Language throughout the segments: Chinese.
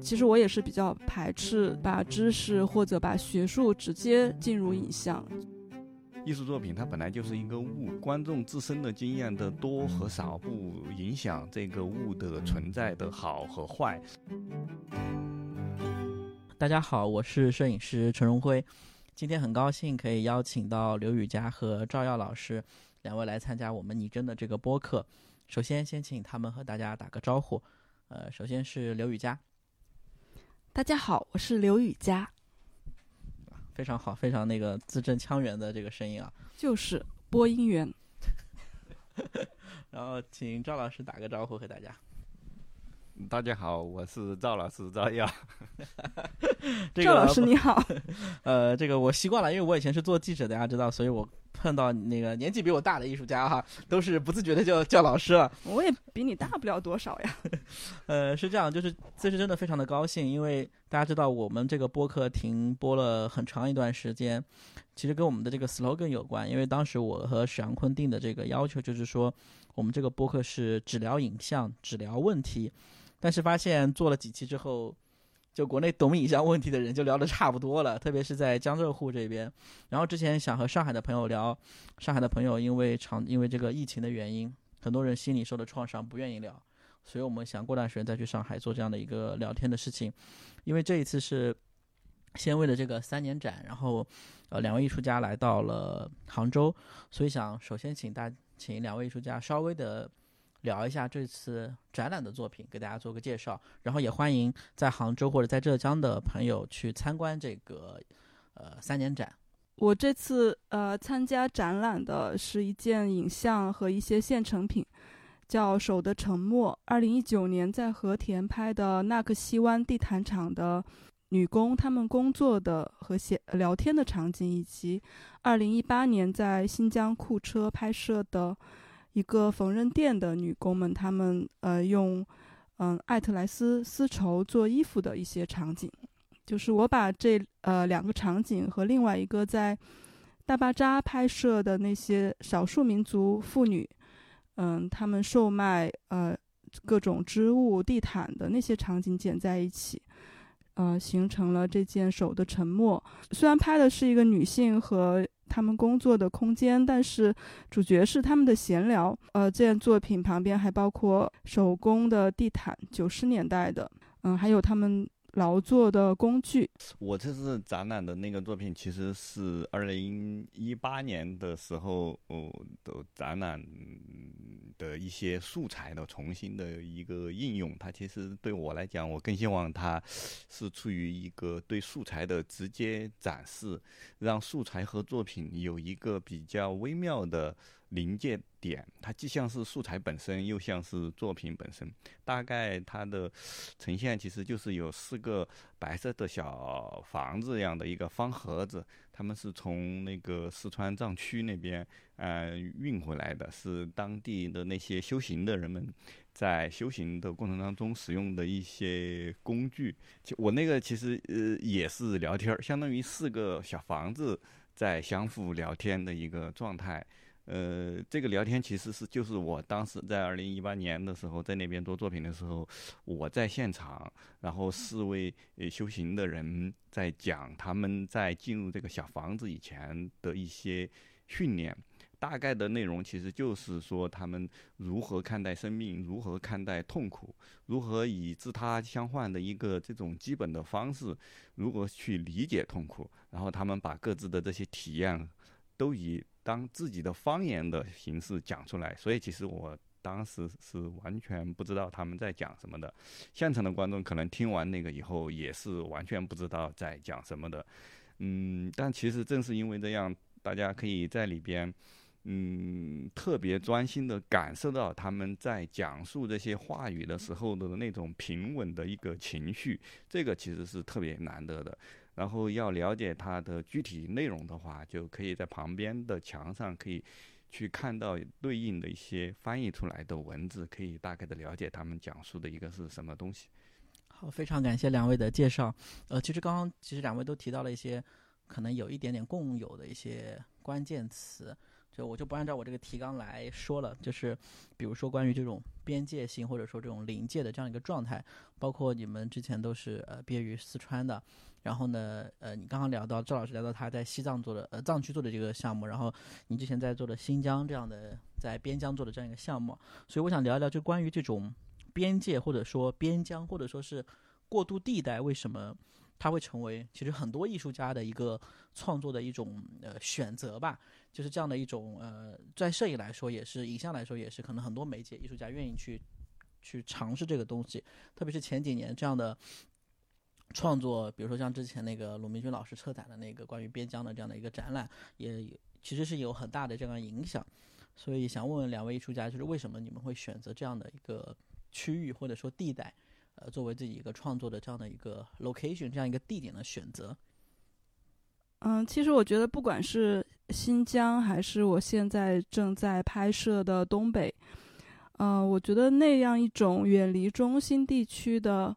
其实我也是比较排斥把知识或者把学术直接进入影像。艺术作品它本来就是一个物，观众自身的经验的多和少不影响这个物的存在的好和坏。大家好，我是摄影师陈荣辉，今天很高兴可以邀请到刘雨佳和赵耀老师两位来参加我们拟真的这个播客。首先，先请他们和大家打个招呼。呃，首先是刘雨佳。大家好，我是刘雨佳。非常好，非常那个字正腔圆的这个声音啊，就是播音员。然后请赵老师打个招呼和大家。大家好，我是赵老师赵耀。赵老师你好。呃，这个我习惯了，因为我以前是做记者，大家知道，所以我。碰到那个年纪比我大的艺术家哈，都是不自觉的叫叫老师了。我也比你大不了多少呀。呃，是这样，就是这是真的非常的高兴，因为大家知道我们这个播客停播了很长一段时间，其实跟我们的这个 slogan 有关。因为当时我和史阳坤定的这个要求就是说，我们这个播客是只聊影像，只聊问题。但是发现做了几期之后。就国内懂影像问题的人就聊得差不多了，特别是在江浙沪这边。然后之前想和上海的朋友聊，上海的朋友因为长因为这个疫情的原因，很多人心里受的创伤不愿意聊，所以我们想过段时间再去上海做这样的一个聊天的事情。因为这一次是先为了这个三年展，然后呃两位艺术家来到了杭州，所以想首先请大请两位艺术家稍微的。聊一下这次展览的作品，给大家做个介绍，然后也欢迎在杭州或者在浙江的朋友去参观这个呃三年展。我这次呃参加展览的是一件影像和一些现成品，叫《手的沉默》。二零一九年在和田拍的纳克西湾地毯厂的女工她们工作的和写聊天的场景，以及二零一八年在新疆库车拍摄的。一个缝纫店的女工们，她们呃用嗯艾特莱斯丝绸做衣服的一些场景，就是我把这呃两个场景和另外一个在大巴扎拍摄的那些少数民族妇女，嗯，她们售卖呃各种织物地毯的那些场景剪在一起，呃，形成了这件手的沉默。虽然拍的是一个女性和。他们工作的空间，但是主角是他们的闲聊。呃，这件作品旁边还包括手工的地毯，九十年代的，嗯，还有他们。劳作的工具。我这次展览的那个作品，其实是二零一八年的时候，哦，的展览的一些素材的重新的一个应用。它其实对我来讲，我更希望它是处于一个对素材的直接展示，让素材和作品有一个比较微妙的。临界点，它既像是素材本身，又像是作品本身。大概它的呈现其实就是有四个白色的小房子一样的一个方盒子，他们是从那个四川藏区那边呃运回来的，是当地的那些修行的人们在修行的过程当中使用的一些工具。我那个其实呃也是聊天儿，相当于四个小房子在相互聊天的一个状态。呃，这个聊天其实是就是我当时在二零一八年的时候在那边做作品的时候，我在现场，然后四位呃修行的人在讲他们在进入这个小房子以前的一些训练，大概的内容其实就是说他们如何看待生命，如何看待痛苦，如何以自他相换的一个这种基本的方式，如何去理解痛苦，然后他们把各自的这些体验都以。当自己的方言的形式讲出来，所以其实我当时是完全不知道他们在讲什么的。现场的观众可能听完那个以后也是完全不知道在讲什么的。嗯，但其实正是因为这样，大家可以在里边，嗯，特别专心的感受到他们在讲述这些话语的时候的那种平稳的一个情绪，这个其实是特别难得的。然后要了解它的具体内容的话，就可以在旁边的墙上可以去看到对应的一些翻译出来的文字，可以大概的了解他们讲述的一个是什么东西。好，非常感谢两位的介绍。呃，其实刚刚其实两位都提到了一些可能有一点点共有的一些关键词，就我就不按照我这个提纲来说了，就是比如说关于这种边界性或者说这种临界的这样一个状态，包括你们之前都是呃毕业于四川的，然后呢，呃，你刚刚聊到赵老师聊到他在西藏做的呃藏区做的这个项目，然后你之前在做的新疆这样的在边疆做的这样一个项目，所以我想聊一聊就关于这种边界或者说边疆或者说是过渡地带为什么？它会成为其实很多艺术家的一个创作的一种呃选择吧，就是这样的一种呃，在摄影来说也是，影像来说也是，可能很多媒介艺术家愿意去去尝试这个东西，特别是前几年这样的创作，比如说像之前那个鲁明军老师策展的那个关于边疆的这样的一个展览，也其实是有很大的这样影响。所以想问问两位艺术家，就是为什么你们会选择这样的一个区域或者说地带？呃，作为自己一个创作的这样的一个 location，这样一个地点的选择。嗯，其实我觉得，不管是新疆还是我现在正在拍摄的东北，嗯，我觉得那样一种远离中心地区的，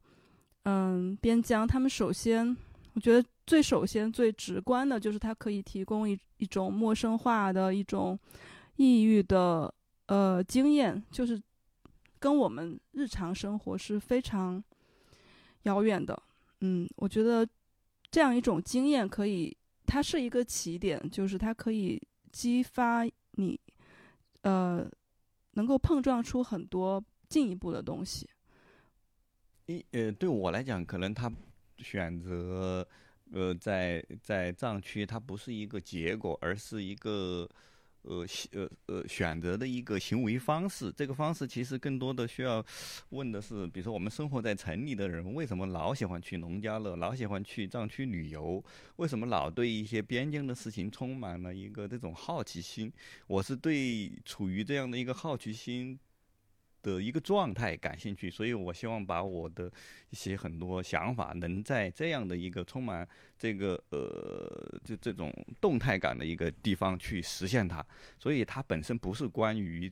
嗯，边疆，他们首先，我觉得最首先最直观的就是它可以提供一一种陌生化的一种抑郁的呃经验，就是。跟我们日常生活是非常遥远的，嗯，我觉得这样一种经验可以，它是一个起点，就是它可以激发你，呃，能够碰撞出很多进一步的东西。一呃，对我来讲，可能他选择呃在在藏区，它不是一个结果，而是一个。呃，呃呃，选择的一个行为方式，这个方式其实更多的需要问的是，比如说我们生活在城里的人，为什么老喜欢去农家乐，老喜欢去藏区旅游？为什么老对一些边境的事情充满了一个这种好奇心？我是对处于这样的一个好奇心。的一个状态感兴趣，所以我希望把我的一些很多想法，能在这样的一个充满这个呃，就这种动态感的一个地方去实现它。所以它本身不是关于，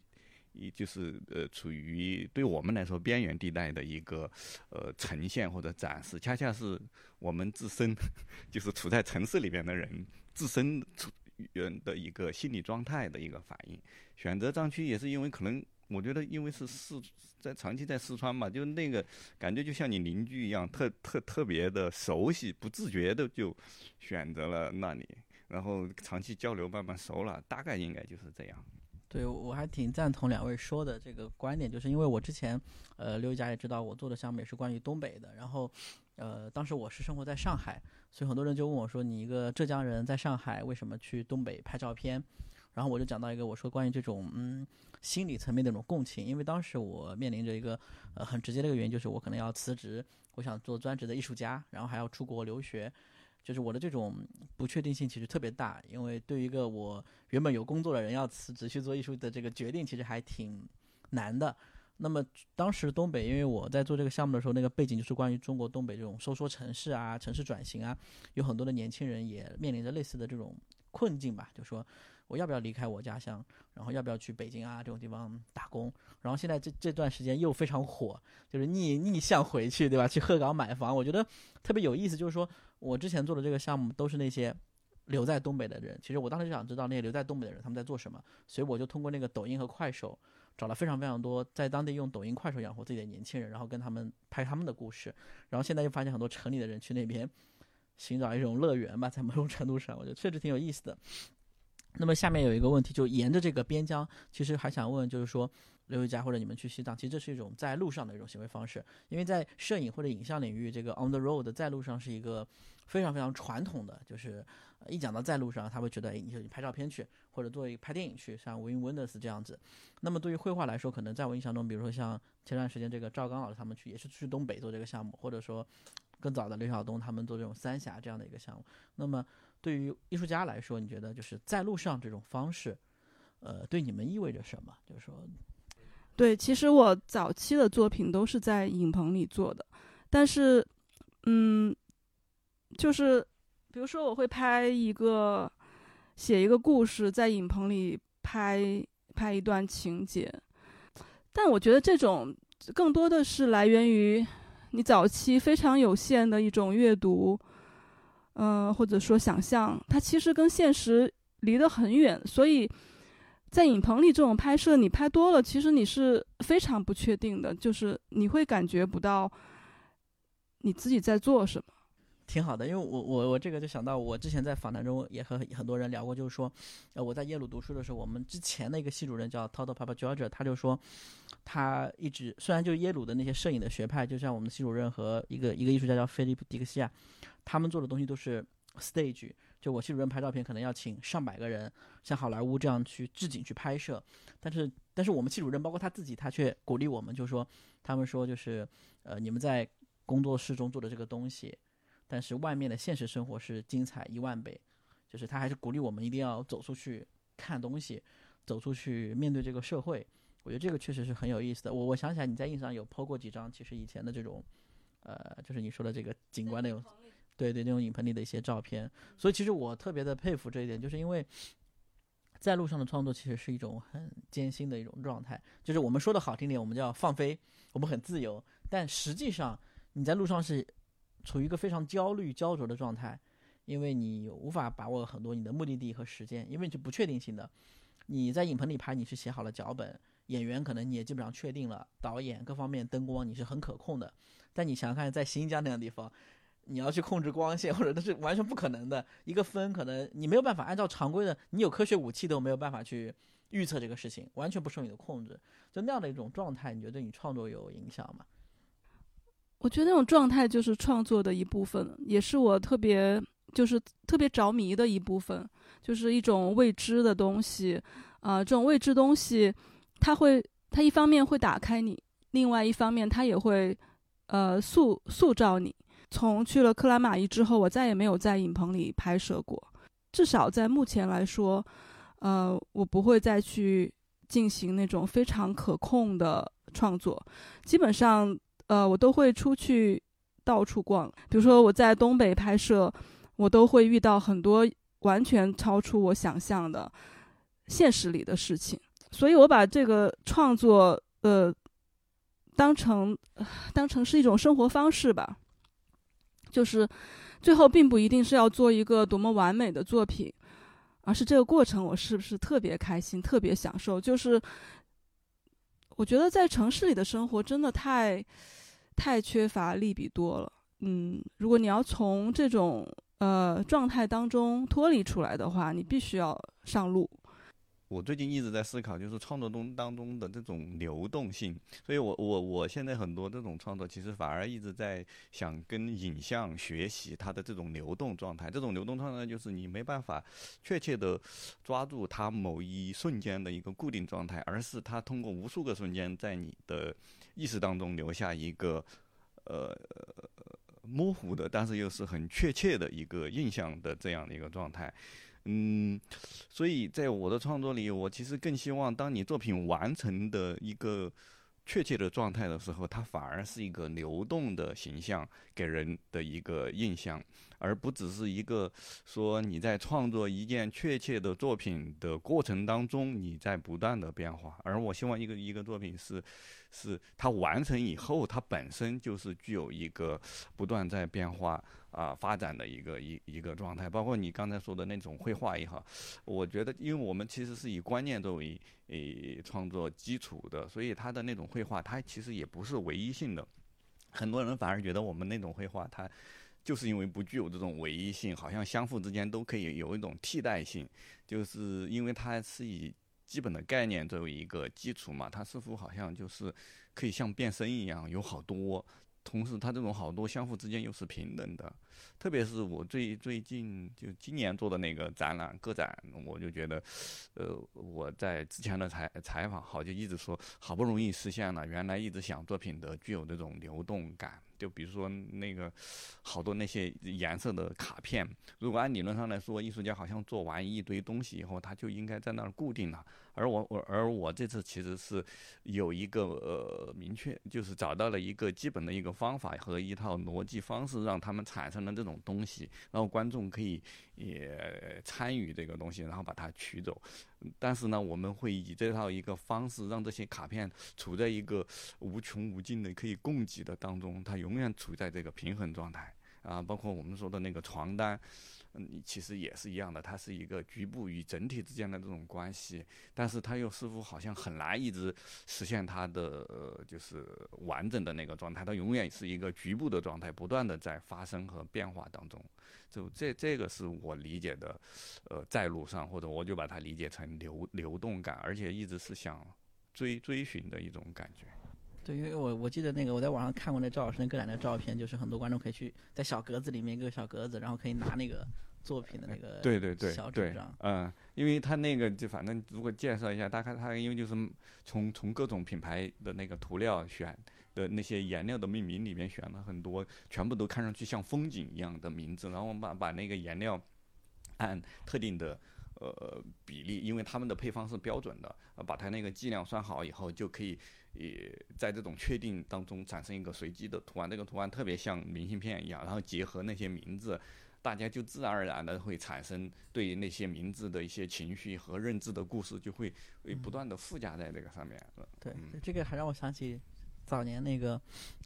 一就是呃，处于对我们来说边缘地带的一个呃呈现或者展示，恰恰是我们自身 就是处在城市里边的人自身处人的一个心理状态的一个反应。选择藏区也是因为可能。我觉得，因为是四在长期在四川嘛，就那个感觉就像你邻居一样，特特特别的熟悉，不自觉的就选择了那里，然后长期交流慢慢熟了，大概应该就是这样。对，我还挺赞同两位说的这个观点，就是因为我之前，呃，刘一佳也知道我做的项目也是关于东北的，然后，呃，当时我是生活在上海，所以很多人就问我说，你一个浙江人在上海，为什么去东北拍照片？然后我就讲到一个，我说关于这种嗯心理层面的这种共情，因为当时我面临着一个呃很直接的一个原因，就是我可能要辞职，我想做专职的艺术家，然后还要出国留学，就是我的这种不确定性其实特别大，因为对于一个我原本有工作的人要辞职去做艺术的这个决定，其实还挺难的。那么当时东北，因为我在做这个项目的时候，那个背景就是关于中国东北这种收缩城市啊、城市转型啊，有很多的年轻人也面临着类似的这种困境吧，就说。我要不要离开我家乡？然后要不要去北京啊这种地方打工？然后现在这这段时间又非常火，就是逆逆向回去，对吧？去鹤岗买房，我觉得特别有意思。就是说我之前做的这个项目都是那些留在东北的人，其实我当时就想知道那些留在东北的人他们在做什么，所以我就通过那个抖音和快手找了非常非常多在当地用抖音、快手养活自己的年轻人，然后跟他们拍他们的故事。然后现在又发现很多城里的人去那边 寻找一种乐园吧，在某种程度上，我觉得确实挺有意思的。那么下面有一个问题，就沿着这个边疆，其实还想问，就是说刘一佳或者你们去西藏，其实这是一种在路上的一种行为方式，因为在摄影或者影像领域，这个 on the road 在路上是一个非常非常传统的，就是一讲到在路上，他会觉得，哎，你就拍照片去，或者做一个拍电影去，像 Win Wonders 这样子。那么对于绘画来说，可能在我印象中，比如说像前段时间这个赵刚老师他们去，也是去东北做这个项目，或者说更早的刘晓东他们做这种三峡这样的一个项目，那么。对于艺术家来说，你觉得就是在路上这种方式，呃，对你们意味着什么？就是说，对，其实我早期的作品都是在影棚里做的，但是，嗯，就是比如说我会拍一个写一个故事，在影棚里拍拍一段情节，但我觉得这种更多的是来源于你早期非常有限的一种阅读。嗯，或者说想象，它其实跟现实离得很远，所以，在影棚里这种拍摄，你拍多了，其实你是非常不确定的，就是你会感觉不到你自己在做什么。挺好的，因为我我我这个就想到，我之前在访谈中也和很多人聊过，就是说，呃，我在耶鲁读书的时候，我们之前的一个系主任叫 Todd Papa George，他就说，他一直虽然就耶鲁的那些摄影的学派，就像我们的系主任和一个一个艺术家叫菲利普迪克西亚，他们做的东西都是 stage，就我系主任拍照片可能要请上百个人，像好莱坞这样去置景去拍摄，但是但是我们系主任包括他自己，他却鼓励我们，就说他们说就是呃你们在工作室中做的这个东西。但是外面的现实生活是精彩一万倍，就是他还是鼓励我们一定要走出去看东西，走出去面对这个社会。我觉得这个确实是很有意思的。我我想起来你在印上有 PO 过几张，其实以前的这种，呃，就是你说的这个景观那种，对对，那种影棚里的一些照片。所以其实我特别的佩服这一点，就是因为在路上的创作其实是一种很艰辛的一种状态。就是我们说的好听点，我们叫放飞，我们很自由，但实际上你在路上是。处于一个非常焦虑、焦灼的状态，因为你无法把握很多你的目的地和时间，因为你是不确定性的。你在影棚里拍，你是写好了脚本，演员可能你也基本上确定了，导演各方面灯光你是很可控的。但你想想看，在新疆那样地方，你要去控制光线，或者那是完全不可能的。一个分可能你没有办法按照常规的，你有科学武器都没有办法去预测这个事情，完全不受你的控制。就那样的一种状态，你觉得对你创作有影响吗？我觉得那种状态就是创作的一部分，也是我特别就是特别着迷的一部分，就是一种未知的东西，啊，这种未知东西，它会，它一方面会打开你，另外一方面它也会，呃，塑塑造你。从去了克拉玛依之后，我再也没有在影棚里拍摄过，至少在目前来说，呃，我不会再去进行那种非常可控的创作，基本上。呃，我都会出去到处逛。比如说我在东北拍摄，我都会遇到很多完全超出我想象的现实里的事情。所以我把这个创作呃当成当成是一种生活方式吧。就是最后并不一定是要做一个多么完美的作品，而是这个过程我是不是特别开心、特别享受？就是我觉得在城市里的生活真的太。太缺乏利比多了，嗯，如果你要从这种呃状态当中脱离出来的话，你必须要上路。我最近一直在思考，就是创作中当中的这种流动性，所以我我我现在很多这种创作，其实反而一直在想跟影像学习它的这种流动状态。这种流动状态就是你没办法确切的抓住它某一瞬间的一个固定状态，而是它通过无数个瞬间在你的。意识当中留下一个，呃，模糊的，但是又是很确切的一个印象的这样的一个状态，嗯，所以在我的创作里，我其实更希望，当你作品完成的一个确切的状态的时候，它反而是一个流动的形象给人的一个印象，而不只是一个说你在创作一件确切的作品的过程当中，你在不断的变化，而我希望一个一个作品是。是它完成以后，它本身就是具有一个不断在变化啊发展的一个一一个状态。包括你刚才说的那种绘画也好，我觉得，因为我们其实是以观念作为诶创作基础的，所以它的那种绘画，它其实也不是唯一性的。很多人反而觉得我们那种绘画，它就是因为不具有这种唯一性，好像相互之间都可以有一种替代性，就是因为它是以。基本的概念作为一个基础嘛，它似乎好像就是可以像变身一样有好多，同时它这种好多相互之间又是平等的。特别是我最最近就今年做的那个展览个展，我就觉得，呃，我在之前的采采访好就一直说，好不容易实现了原来一直想作品的具有这种流动感。就比如说那个好多那些颜色的卡片，如果按理论上来说，艺术家好像做完一堆东西以后，他就应该在那儿固定了。而我我而我这次其实是有一个呃明确，就是找到了一个基本的一个方法和一套逻辑方式，让他们产生了这种东西，然后观众可以也参与这个东西，然后把它取走。但是呢，我们会以这套一个方式，让这些卡片处在一个无穷无尽的可以供给的当中，它永远处在这个平衡状态。啊，包括我们说的那个床单。嗯，其实也是一样的，它是一个局部与整体之间的这种关系，但是它又似乎好像很难一直实现它的呃，就是完整的那个状态，它永远是一个局部的状态，不断的在发生和变化当中。就这这个是我理解的，呃，在路上，或者我就把它理解成流流动感，而且一直是想追追寻的一种感觉。对，因为我我记得那个我在网上看过那赵老师那个展的照片，就是很多观众可以去在小格子里面一个小格子，然后可以拿那个。作品的那个对对对小对嗯，因为他那个就反正如果介绍一下，大概他因为就是从从各种品牌的那个涂料选的那些颜料的命名里面选了很多，全部都看上去像风景一样的名字，然后我们把把那个颜料按特定的呃比例，因为他们的配方是标准的，把它那个剂量算好以后，就可以也在这种确定当中产生一个随机的图案，这个图案特别像明信片一样，然后结合那些名字。大家就自然而然的会产生对那些名字的一些情绪和认知的故事，就会会不断的附加在这个上面。对，这个还让我想起早年那个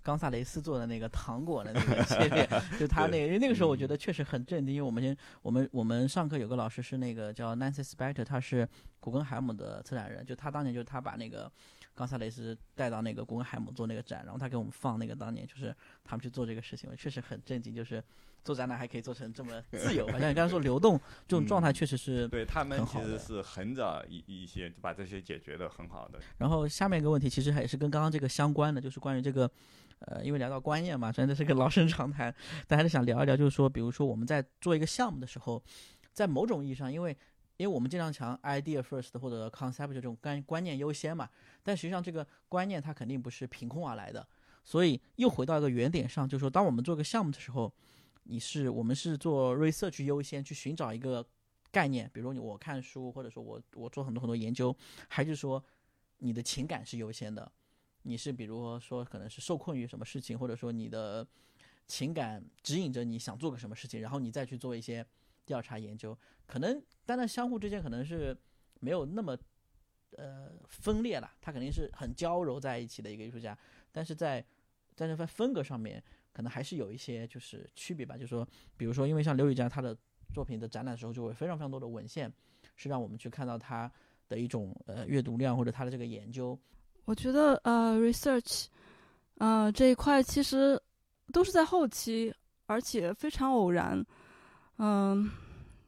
冈萨雷斯做的那个糖果的那个系列，就他那个，因为那个时候我觉得确实很震惊，因为我们先我们我们上课有个老师是那个叫 Nancy Spector，他是古根海姆的策展人，就他当年就是他把那个。冈萨雷斯带到那个古根海姆做那个展，然后他给我们放那个当年就是他们去做这个事情，确实很震惊。就是做展览还可以做成这么自由，好像你刚才说流动 这种状态，确实是对他们其实是很早一一些就把这些解决的很好的。然后下面一个问题其实还是跟刚刚这个相关的，就是关于这个呃，因为聊到观念嘛，真的是个老生常谈，但还是想聊一聊，就是说，比如说我们在做一个项目的时候，在某种意义上，因为因为我们经常讲 idea first 或者 concept 这种观观念优先嘛。但实际上，这个观念它肯定不是凭空而来的，所以又回到一个原点上，就是说，当我们做个项目的时候，你是我们是做 research 优先去寻找一个概念，比如你我看书，或者说我我做很多很多研究，还是说你的情感是优先的？你是比如说可能是受困于什么事情，或者说你的情感指引着你想做个什么事情，然后你再去做一些调查研究，可能当然相互之间可能是没有那么。呃，分裂了，他肯定是很交融在一起的一个艺术家，但是在但是在风格上面，可能还是有一些就是区别吧。就是说，比如说，因为像刘宇佳他的作品的展览的时候，就会非常非常多的文献，是让我们去看到他的一种呃阅读量或者他的这个研究。我觉得呃，research，呃这一块其实都是在后期，而且非常偶然，嗯。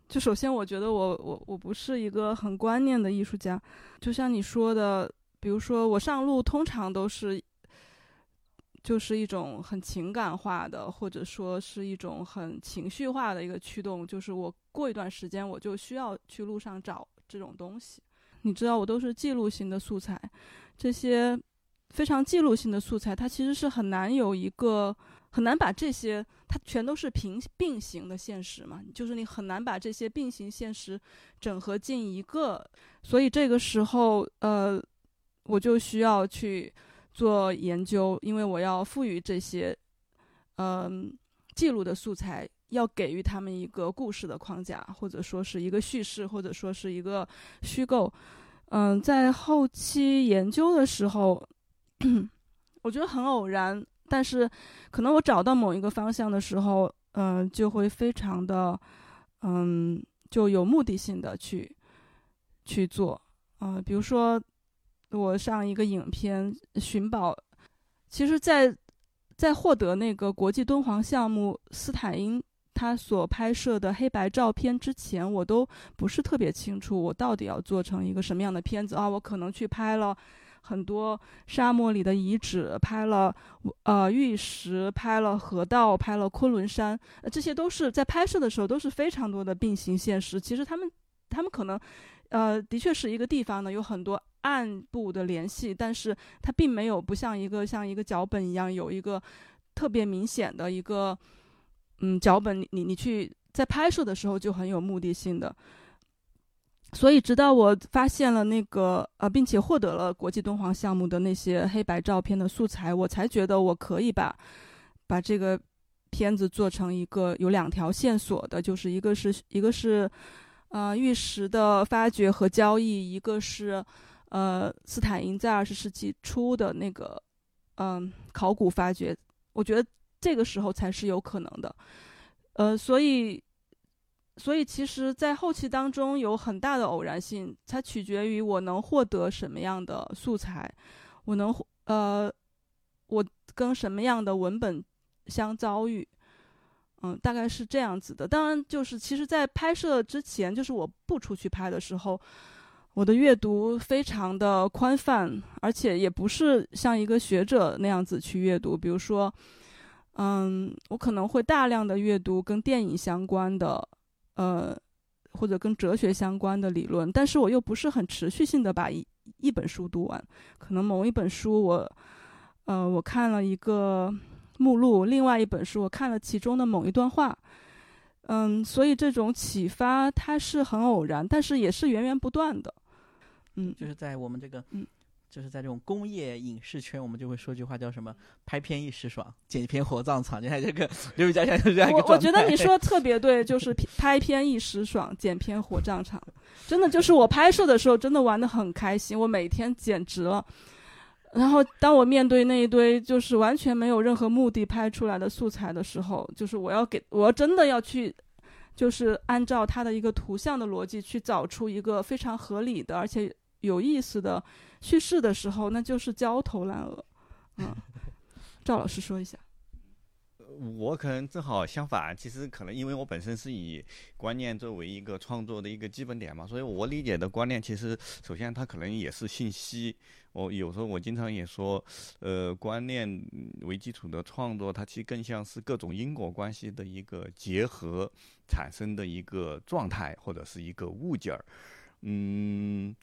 就首先，我觉得我我我不是一个很观念的艺术家，就像你说的，比如说我上路通常都是，就是一种很情感化的，或者说是一种很情绪化的一个驱动，就是我过一段时间我就需要去路上找这种东西。你知道，我都是记录型的素材，这些非常记录性的素材，它其实是很难有一个。很难把这些，它全都是平并行的现实嘛，就是你很难把这些并行现实整合进一个，所以这个时候，呃，我就需要去做研究，因为我要赋予这些，嗯，记录的素材，要给予他们一个故事的框架，或者说是一个叙事，或者说是一个虚构，嗯，在后期研究的时候，我觉得很偶然。但是，可能我找到某一个方向的时候，嗯，就会非常的，嗯，就有目的性的去去做，啊，比如说我上一个影片《寻宝》，其实，在在获得那个国际敦煌项目斯坦因他所拍摄的黑白照片之前，我都不是特别清楚我到底要做成一个什么样的片子啊，我可能去拍了。很多沙漠里的遗址，拍了呃玉石，拍了河道，拍了昆仑山，呃，这些都是在拍摄的时候都是非常多的并行现实。其实他们，他们可能，呃，的确是一个地方呢，有很多暗部的联系，但是它并没有不像一个像一个脚本一样有一个特别明显的一个嗯脚本，你你你去在拍摄的时候就很有目的性的。所以，直到我发现了那个呃，并且获得了国际敦煌项目的那些黑白照片的素材，我才觉得我可以把把这个片子做成一个有两条线索的，就是一个是一个是呃玉石的发掘和交易，一个是呃斯坦因在二十世纪初的那个嗯考古发掘。我觉得这个时候才是有可能的。呃，所以，所以其实，在后期当中有很大的偶然性，它取决于我能获得什么样的素材，我能呃，我跟什么样的文本相遭遇。嗯，大概是这样子的。当然，就是其实，在拍摄之前，就是我不出去拍的时候，我的阅读非常的宽泛，而且也不是像一个学者那样子去阅读。比如说，嗯，我可能会大量的阅读跟电影相关的，呃，或者跟哲学相关的理论，但是我又不是很持续性的把一一本书读完。可能某一本书，我，呃，我看了一个。目录，另外一本书，我看了其中的某一段话，嗯，所以这种启发它是很偶然，但是也是源源不断的，嗯，就是在我们这个，嗯，就是在这种工业影视圈，我们就会说句话叫什么“拍片一时爽，剪片火葬场”。你看这个刘宇佳现在是这样一个我我觉得你说的 特别对，就是拍片一时爽，剪片火葬场，真的就是我拍摄的时候真的玩的很开心，我每天简直了。然后，当我面对那一堆就是完全没有任何目的拍出来的素材的时候，就是我要给我真的要去，就是按照它的一个图像的逻辑去找出一个非常合理的而且有意思的叙事的时候，那就是焦头烂额。嗯，赵老师说一下。我可能正好相反，其实可能因为我本身是以观念作为一个创作的一个基本点嘛，所以我理解的观念其实首先它可能也是信息。我有时候我经常也说，呃，观念为基础的创作，它其实更像是各种因果关系的一个结合产生的一个状态或者是一个物件儿。嗯，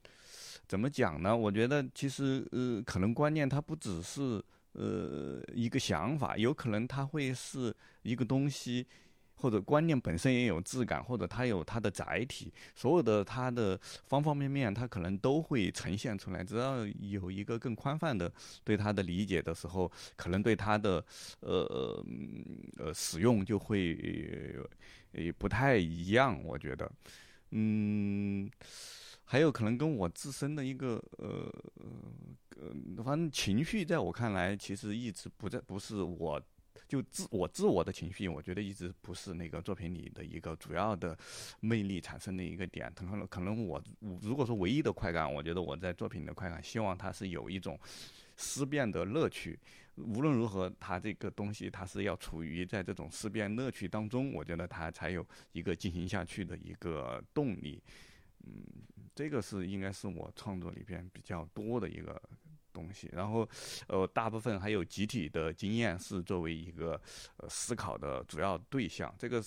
怎么讲呢？我觉得其实呃，可能观念它不只是。呃，一个想法，有可能它会是一个东西，或者观念本身也有质感，或者它有它的载体，所有的它的方方面面，它可能都会呈现出来。只要有一个更宽泛的对它的理解的时候，可能对它的呃呃使用就会不太一样。我觉得，嗯。还有可能跟我自身的一个呃呃，反正情绪，在我看来，其实一直不在，不是我，就自我自我的情绪，我觉得一直不是那个作品里的一个主要的魅力产生的一个点。可能可能我如果说唯一的快感，我觉得我在作品的快感，希望它是有一种思辨的乐趣。无论如何，它这个东西它是要处于在这种思辨乐趣当中，我觉得它才有一个进行下去的一个动力。嗯。这个是应该是我创作里边比较多的一个东西，然后，呃，大部分还有集体的经验是作为一个呃思考的主要对象。这个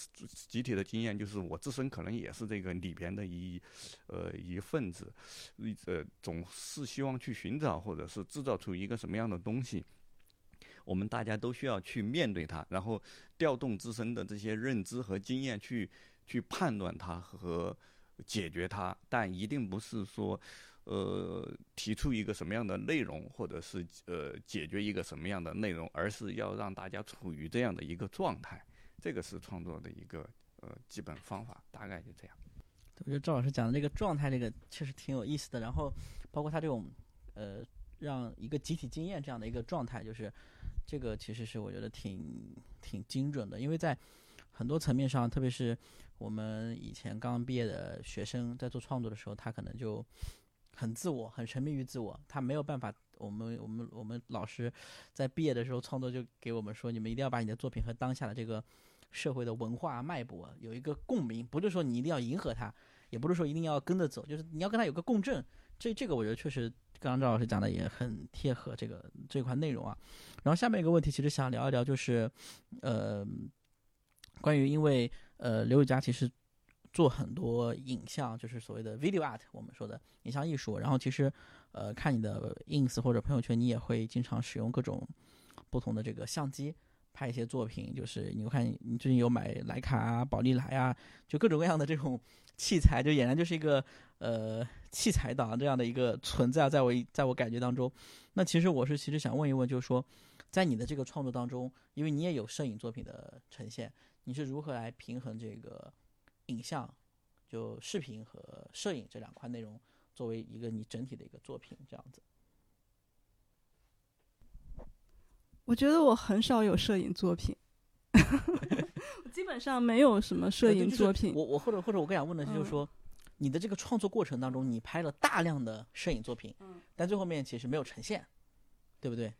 集体的经验就是我自身可能也是这个里边的一呃一份子，呃，总是希望去寻找或者是制造出一个什么样的东西，我们大家都需要去面对它，然后调动自身的这些认知和经验去去判断它和。解决它，但一定不是说，呃，提出一个什么样的内容，或者是呃解决一个什么样的内容，而是要让大家处于这样的一个状态。这个是创作的一个呃基本方法，大概就这样。我觉得赵老师讲的这个状态，这个确实挺有意思的。然后，包括他这种呃，让一个集体经验这样的一个状态，就是这个其实是我觉得挺挺精准的，因为在很多层面上，特别是。我们以前刚毕业的学生在做创作的时候，他可能就很自我，很沉迷于自我，他没有办法。我们我们我们老师在毕业的时候创作就给我们说，你们一定要把你的作品和当下的这个社会的文化脉搏有一个共鸣，不是说你一定要迎合他，也不是说一定要跟着走，就是你要跟他有个共振。这这个我觉得确实，刚刚赵老师讲的也很贴合这个这块内容啊。然后下面一个问题，其实想聊一聊，就是呃，关于因为。呃，刘宇佳其实做很多影像，就是所谓的 video art，我们说的影像艺术。然后其实，呃，看你的 ins 或者朋友圈，你也会经常使用各种不同的这个相机拍一些作品。就是你看，你最近有买徕卡啊、宝丽来啊，就各种各样的这种 器材，就俨然就是一个呃器材党这样的一个存在，在我在我感觉当中。那其实我是其实想问一问，就是说，在你的这个创作当中，因为你也有摄影作品的呈现。你是如何来平衡这个影像、就视频和摄影这两块内容，作为一个你整体的一个作品这样子？我觉得我很少有摄影作品，基本上没有什么摄影作品。我我或者或者我更想问的是，就是说，你的这个创作过程当中，你拍了大量的摄影作品，但最后面其实没有呈现，对不对？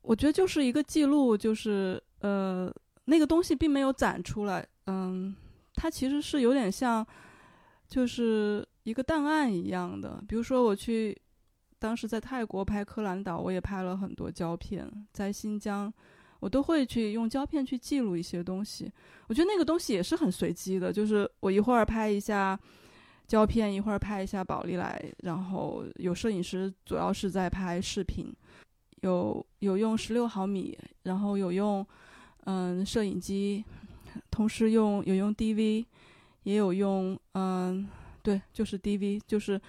我觉得就是一个记录，就是呃，那个东西并没有展出来，嗯，它其实是有点像，就是一个档案一样的。比如说我去当时在泰国拍柯兰岛，我也拍了很多胶片，在新疆。我都会去用胶片去记录一些东西，我觉得那个东西也是很随机的，就是我一会儿拍一下胶片，一会儿拍一下宝丽来，然后有摄影师主要是在拍视频，有有用十六毫米，然后有用嗯摄影机，同时用有用 DV，也有用嗯对，就是 DV，就是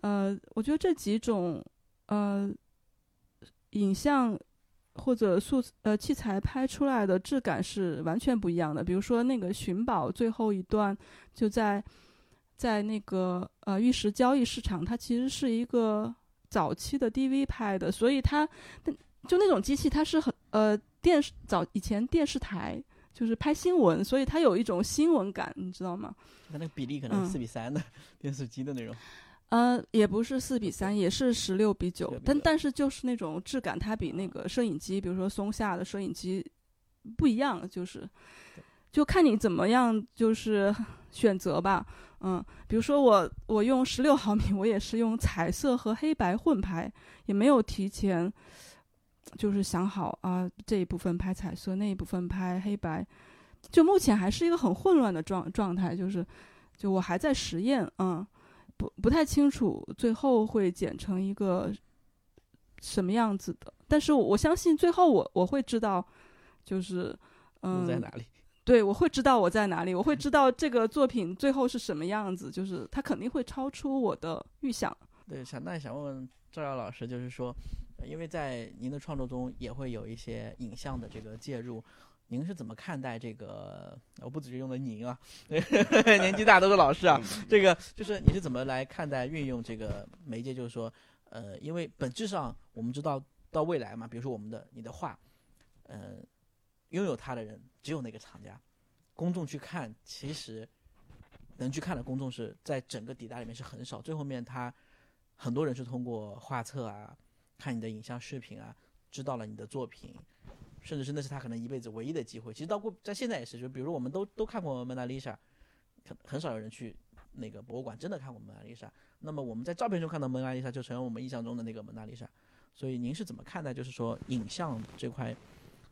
呃，我觉得这几种呃影像。或者素呃器材拍出来的质感是完全不一样的。比如说那个寻宝最后一段，就在在那个呃玉石交易市场，它其实是一个早期的 DV 拍的，所以它就那种机器，它是很呃电视早以前电视台就是拍新闻，所以它有一种新闻感，你知道吗？它那个比例可能是四比三的电视机的那种。呃，也不是四比三，也是十六比九，但但是就是那种质感，它比那个摄影机，比如说松下的摄影机不一样，就是就看你怎么样，就是选择吧。嗯，比如说我我用十六毫米，我也是用彩色和黑白混拍，也没有提前就是想好啊这一部分拍彩色，那一部分拍黑白，就目前还是一个很混乱的状状态，就是就我还在实验，嗯。不不太清楚最后会剪成一个什么样子的，但是我相信最后我我会知道，就是嗯在哪里？对，我会知道我在哪里，我会知道这个作品最后是什么样子，就是它肯定会超出我的预想。对，想那想问问赵耀老师，就是说，因为在您的创作中也会有一些影像的这个介入。您是怎么看待这个？我不只是用的您啊，年纪大都是老师啊。这个就是你是怎么来看待运用这个媒介？就是说，呃，因为本质上我们知道到未来嘛，比如说我们的你的画，呃，拥有它的人只有那个厂家，公众去看，其实能去看的公众是在整个底大里面是很少。最后面他很多人是通过画册啊，看你的影像视频啊，知道了你的作品。甚至是那是他可能一辈子唯一的机会。其实到过在现在也是，就比如我们都都看过蒙娜丽莎，很很少有人去那个博物馆真的看过蒙娜丽莎。那么我们在照片中看到蒙娜丽莎，就成为我们印象中的那个蒙娜丽莎。所以您是怎么看待，就是说影像这块，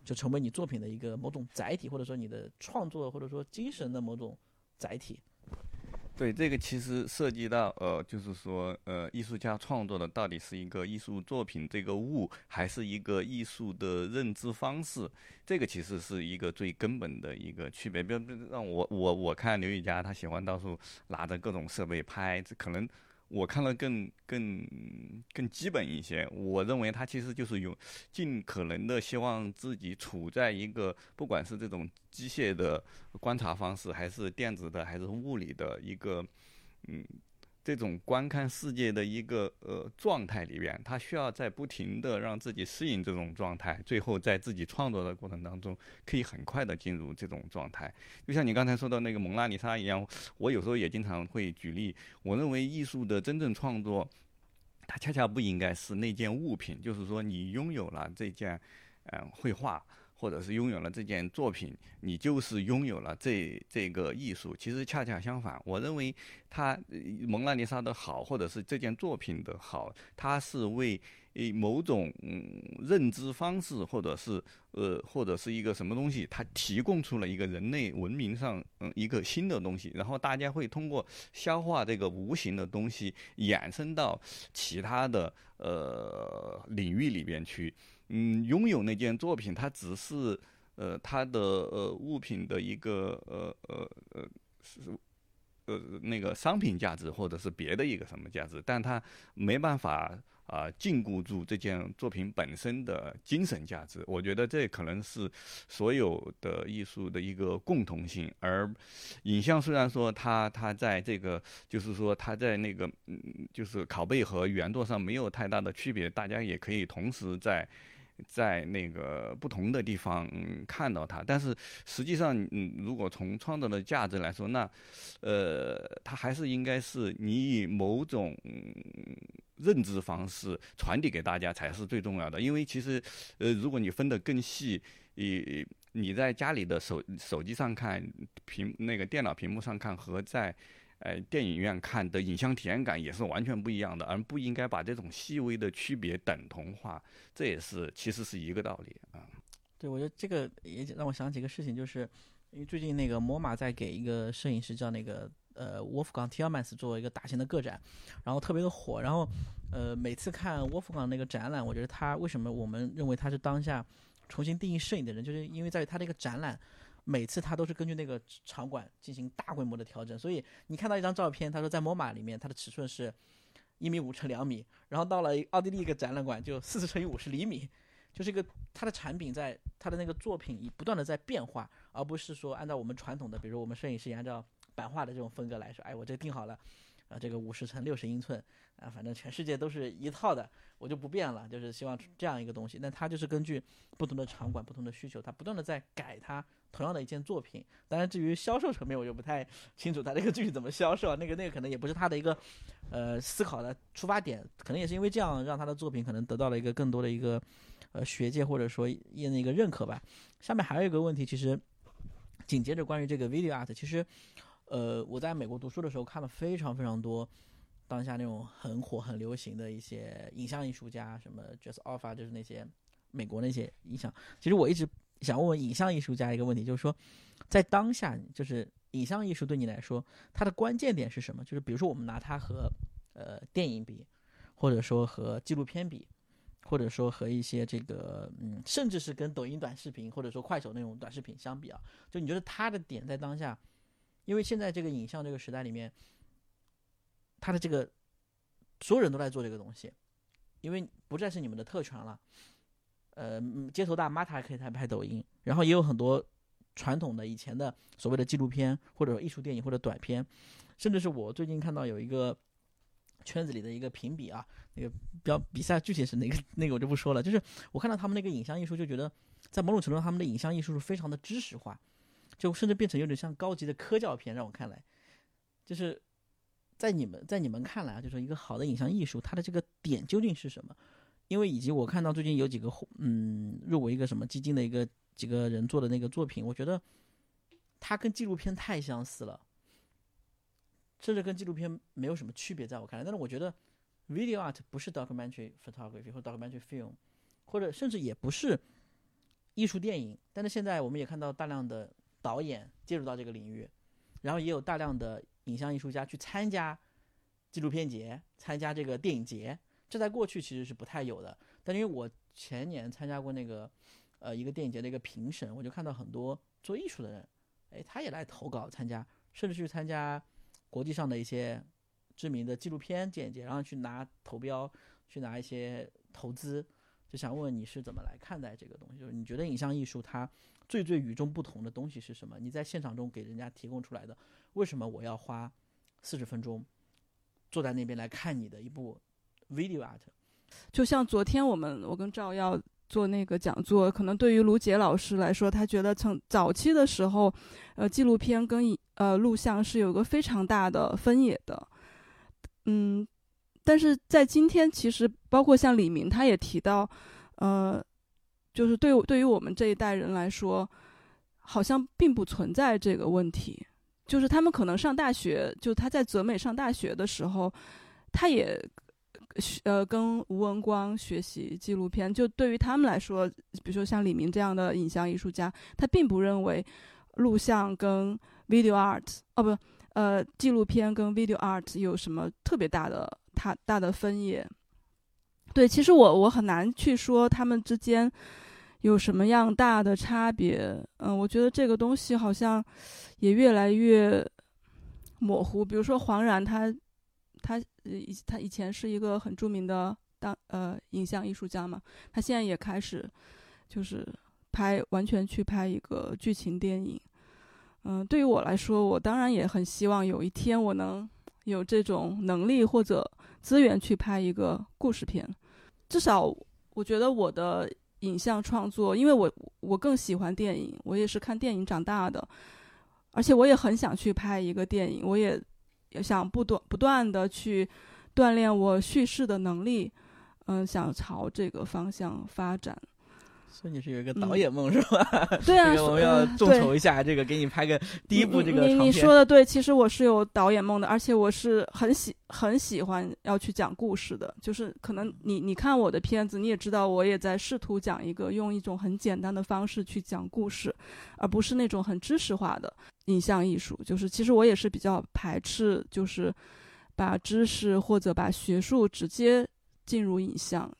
就成为你作品的一个某种载体，或者说你的创作或者说精神的某种载体？对，这个其实涉及到呃，就是说呃，艺术家创作的到底是一个艺术作品这个物，还是一个艺术的认知方式？这个其实是一个最根本的一个区别。比如让我我我看刘宇佳，他喜欢到处拿着各种设备拍，这可能。我看了更更更基本一些，我认为他其实就是有尽可能的希望自己处在一个不管是这种机械的观察方式，还是电子的，还是物理的一个嗯。这种观看世界的一个呃状态里边，他需要在不停的让自己适应这种状态，最后在自己创作的过程当中，可以很快的进入这种状态。就像你刚才说到那个蒙娜丽莎一样，我有时候也经常会举例。我认为艺术的真正创作，它恰恰不应该是那件物品，就是说你拥有了这件嗯绘画。或者是拥有了这件作品，你就是拥有了这这个艺术。其实恰恰相反，我认为它蒙娜丽莎的好，或者是这件作品的好，它是为某种嗯认知方式，或者是呃或者是一个什么东西，它提供出了一个人类文明上嗯一个新的东西。然后大家会通过消化这个无形的东西，衍生到其他的呃领域里边去。嗯，拥有那件作品，它只是呃，它的呃物品的一个呃呃呃是呃那个商品价值，或者是别的一个什么价值，但它没办法啊禁锢住这件作品本身的精神价值。我觉得这可能是所有的艺术的一个共同性。而影像虽然说它它在这个就是说它在那个嗯就是拷贝和原作上没有太大的区别，大家也可以同时在。在那个不同的地方看到它，但是实际上，嗯，如果从创造的价值来说，那，呃，它还是应该是你以某种认知方式传递给大家才是最重要的。因为其实，呃，如果你分得更细，你你在家里的手手机上看屏那个电脑屏幕上看和在。哎，电影院看的影像体验感也是完全不一样的，而不应该把这种细微的区别等同化，这也是其实是一个道理啊。对，我觉得这个也让我想起一个事情，就是因为最近那个摩马在给一个摄影师叫那个呃沃夫冈提尔曼斯做一个大型的个展，然后特别的火，然后呃每次看沃夫冈那个展览，我觉得他为什么我们认为他是当下重新定义摄影的人，就是因为在于他那个展览。每次他都是根据那个场馆进行大规模的调整，所以你看到一张照片，他说在摩马里面它的尺寸是一米五乘两米，然后到了奥地利一个展览馆就四十乘以五十厘米，就是一个它的产品在它的那个作品不断的在变化，而不是说按照我们传统的，比如我们摄影师按照版画的这种风格来说，哎，我这定好了，啊，这个五十乘六十英寸，啊，反正全世界都是一套的，我就不变了，就是希望这样一个东西。那它就是根据不同的场馆、不同的需求，它不断的在改它。同样的一件作品，当然至于销售层面，我就不太清楚他这个具体怎么销售。那个那个可能也不是他的一个呃思考的出发点，可能也是因为这样让他的作品可能得到了一个更多的一个呃学界或者说业内一个认可吧。下面还有一个问题，其实紧接着关于这个 video art，其实呃我在美国读书的时候看了非常非常多当下那种很火很流行的一些影像艺术家，什么 Just Alpha，就是那些美国那些影像。其实我一直。想问问影像艺术家一个问题，就是说，在当下，就是影像艺术对你来说，它的关键点是什么？就是比如说，我们拿它和呃电影比，或者说和纪录片比，或者说和一些这个嗯，甚至是跟抖音短视频或者说快手那种短视频相比啊，就你觉得它的点在当下？因为现在这个影像这个时代里面，它的这个所有人都在做这个东西，因为不再是你们的特权了。呃，街头大妈她还可以在拍抖音，然后也有很多传统的以前的所谓的纪录片或者说艺术电影或者短片，甚至是我最近看到有一个圈子里的一个评比啊，那个标比赛具体是哪个那个我就不说了，就是我看到他们那个影像艺术就觉得，在某种程度上他们的影像艺术是非常的知识化，就甚至变成有点像高级的科教片，让我看来，就是在你们在你们看来啊，就是一个好的影像艺术，它的这个点究竟是什么？因为以及我看到最近有几个嗯入围一个什么基金的一个几个人做的那个作品，我觉得它跟纪录片太相似了，甚至跟纪录片没有什么区别，在我看来。但是我觉得 video art 不是 documentary photography 或 documentary film，或者甚至也不是艺术电影。但是现在我们也看到大量的导演介入到这个领域，然后也有大量的影像艺术家去参加纪录片节，参加这个电影节。这在过去其实是不太有的，但因为我前年参加过那个，呃，一个电影节的一个评审，我就看到很多做艺术的人，哎，他也来投稿参加，甚至去参加国际上的一些知名的纪录片电影节，然后去拿投标，去拿一些投资，就想问问你是怎么来看待这个东西？就是你觉得影像艺术它最最与众不同的东西是什么？你在现场中给人家提供出来的，为什么我要花四十分钟坐在那边来看你的一部？video art，就像昨天我们我跟赵耀做那个讲座，可能对于卢杰老师来说，他觉得从早期的时候，呃，纪录片跟呃录像是有个非常大的分野的，嗯，但是在今天，其实包括像李明他也提到，呃，就是对对于我们这一代人来说，好像并不存在这个问题，就是他们可能上大学，就他在泽美上大学的时候，他也。学呃，跟吴文光学习纪录片，就对于他们来说，比如说像李明这样的影像艺术家，他并不认为录像跟 video art 哦不，呃，纪录片跟 video art 有什么特别大的他大的分野。对，其实我我很难去说他们之间有什么样大的差别。嗯，我觉得这个东西好像也越来越模糊。比如说黄然他。他以他以前是一个很著名的当呃影像艺术家嘛，他现在也开始就是拍完全去拍一个剧情电影。嗯，对于我来说，我当然也很希望有一天我能有这种能力或者资源去拍一个故事片。至少我觉得我的影像创作，因为我我更喜欢电影，我也是看电影长大的，而且我也很想去拍一个电影，我也也想不断不断的去锻炼我叙事的能力，嗯，想朝这个方向发展。所以你是有一个导演梦是吧？对啊，这个我们要众筹一下，这个给你拍个第一部这个你你说的对，其实我是有导演梦的，而且我是很喜很喜欢要去讲故事的。就是可能你你看我的片子，你也知道，我也在试图讲一个用一种很简单的方式去讲故事，而不是那种很知识化的影像艺术。就是其实我也是比较排斥，就是把知识或者把学术直接进入影像。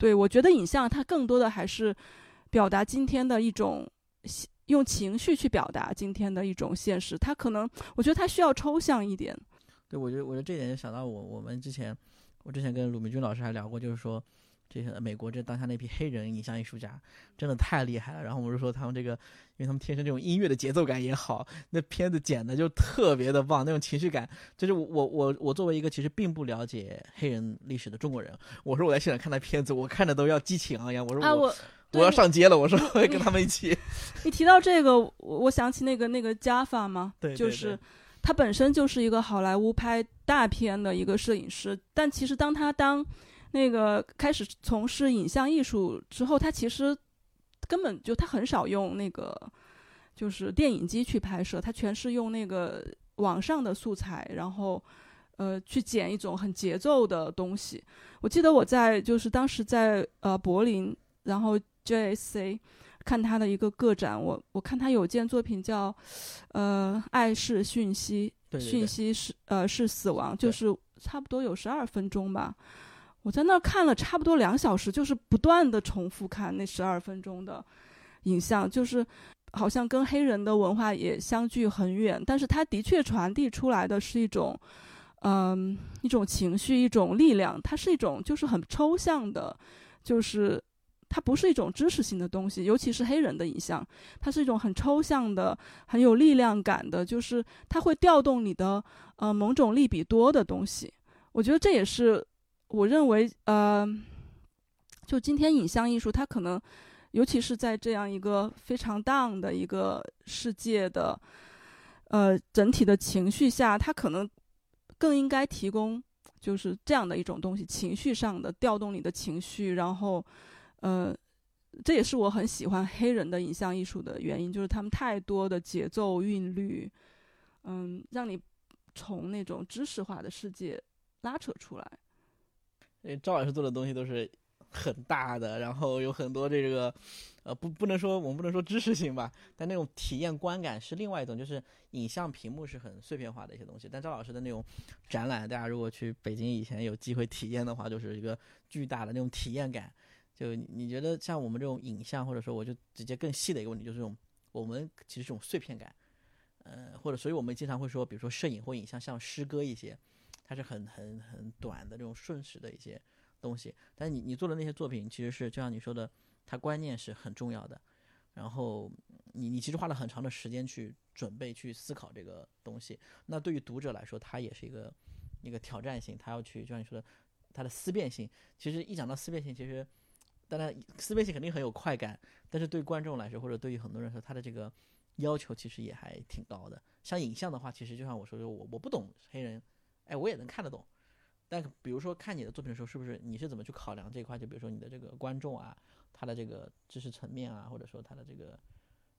对，我觉得影像它更多的还是表达今天的一种用情绪去表达今天的一种现实。它可能，我觉得它需要抽象一点。对，我觉得，我觉得这点就想到我我们之前，我之前跟鲁明军老师还聊过，就是说。这些美国这当下那批黑人影像艺术家真的太厉害了。然后我们就说他们这个，因为他们天生这种音乐的节奏感也好，那片子剪的就特别的棒，那种情绪感。就是我我我作为一个其实并不了解黑人历史的中国人，我说我在现场看那片子，我看着都要激情昂扬。我说我我要上街了，我说我要跟他们一起。你提到这个，我我想起那个那个加法嘛，对，就是他本身就是一个好莱坞拍大片的一个摄影师，但其实当他当那个开始从事影像艺术之后，他其实根本就他很少用那个就是电影机去拍摄，他全是用那个网上的素材，然后呃去剪一种很节奏的东西。我记得我在就是当时在呃柏林，然后 JSC 看他的一个个展，我我看他有件作品叫呃爱是讯息，讯息是呃是死亡，就是差不多有十二分钟吧。我在那儿看了差不多两小时，就是不断的重复看那十二分钟的影像，就是好像跟黑人的文化也相距很远，但是它的确传递出来的是一种，嗯，一种情绪，一种力量，它是一种就是很抽象的，就是它不是一种知识性的东西，尤其是黑人的影像，它是一种很抽象的、很有力量感的，就是它会调动你的呃某种利比多的东西，我觉得这也是。我认为，呃，就今天影像艺术，它可能，尤其是在这样一个非常 down 的一个世界的，呃，整体的情绪下，它可能更应该提供就是这样的一种东西，情绪上的调动你的情绪，然后，呃，这也是我很喜欢黑人的影像艺术的原因，就是他们太多的节奏韵律，嗯，让你从那种知识化的世界拉扯出来。因为赵老师做的东西都是很大的，然后有很多这个，呃，不不能说我们不能说知识性吧，但那种体验观感是另外一种，就是影像屏幕是很碎片化的一些东西。但赵老师的那种展览，大家如果去北京以前有机会体验的话，就是一个巨大的那种体验感。就你觉得像我们这种影像，或者说我就直接更细的一个问题，就是这种我们其实这种碎片感，呃，或者所以我们经常会说，比如说摄影或影像像诗歌一些。它是很很很短的这种瞬时的一些东西，但是你你做的那些作品其实是就像你说的，它观念是很重要的。然后你你其实花了很长的时间去准备去思考这个东西，那对于读者来说，它也是一个一个挑战性，他要去就像你说的，它的思辨性。其实一讲到思辨性，其实当然思辨性肯定很有快感，但是对观众来说，或者对于很多人说，他的这个要求其实也还挺高的。像影像的话，其实就像我说的，我我不懂黑人。哎，我也能看得懂，但比如说看你的作品的时候，是不是你是怎么去考量这一块？就比如说你的这个观众啊，他的这个知识层面啊，或者说他的这个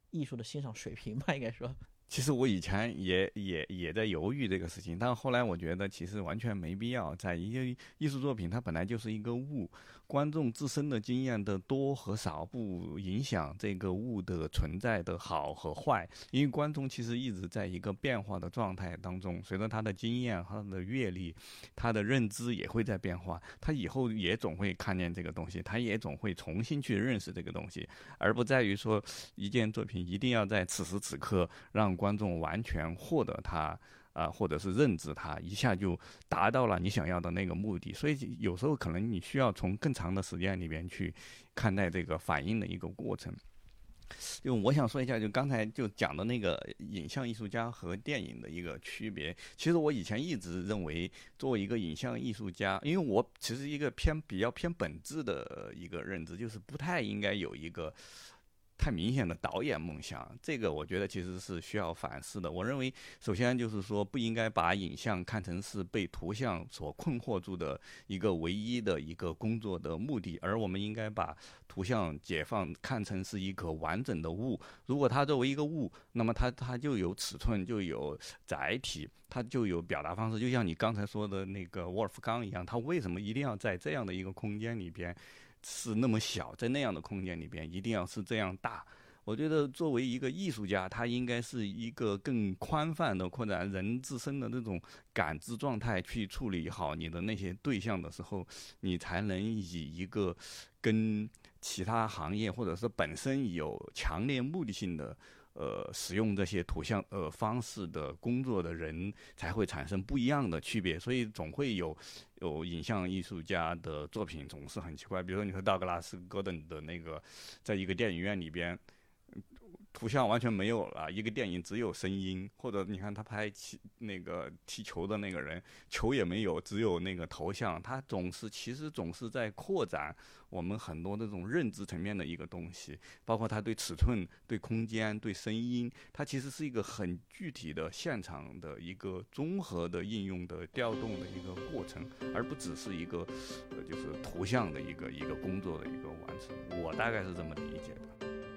艺术的欣赏水平吧，应该说。其实我以前也也也在犹豫这个事情，但后来我觉得其实完全没必要。在一些艺术作品，它本来就是一个物，观众自身的经验的多和少不影响这个物的存在的好和坏，因为观众其实一直在一个变化的状态当中，随着他的经验和、他的阅历、他的认知也会在变化，他以后也总会看见这个东西，他也总会重新去认识这个东西，而不在于说一件作品一定要在此时此刻让。观众完全获得它，啊，或者是认知它，一下就达到了你想要的那个目的。所以有时候可能你需要从更长的时间里边去看待这个反应的一个过程。就我想说一下，就刚才就讲的那个影像艺术家和电影的一个区别。其实我以前一直认为，作为一个影像艺术家，因为我其实一个偏比较偏本质的一个认知，就是不太应该有一个。太明显的导演梦想，这个我觉得其实是需要反思的。我认为，首先就是说，不应该把影像看成是被图像所困惑住的一个唯一的一个工作的目的，而我们应该把图像解放看成是一个完整的物。如果它作为一个物，那么它它就有尺寸，就有载体，它就有表达方式。就像你刚才说的那个沃尔夫冈一样，他为什么一定要在这样的一个空间里边？是那么小，在那样的空间里边，一定要是这样大。我觉得作为一个艺术家，他应该是一个更宽泛的扩展人自身的那种感知状态去处理好你的那些对象的时候，你才能以一个跟其他行业或者是本身有强烈目的性的。呃，使用这些图像呃方式的工作的人才会产生不一样的区别，所以总会有有影像艺术家的作品总是很奇怪。比如说，你说道格拉斯·戈登的那个，在一个电影院里边。图像完全没有了，一个电影只有声音，或者你看他拍踢那个踢球的那个人，球也没有，只有那个头像，他总是其实总是在扩展我们很多那种认知层面的一个东西，包括他对尺寸、对空间、对声音，它其实是一个很具体的现场的一个综合的应用的调动的一个过程，而不只是一个呃就是图像的一个一个工作的一个完成。我大概是这么理解的。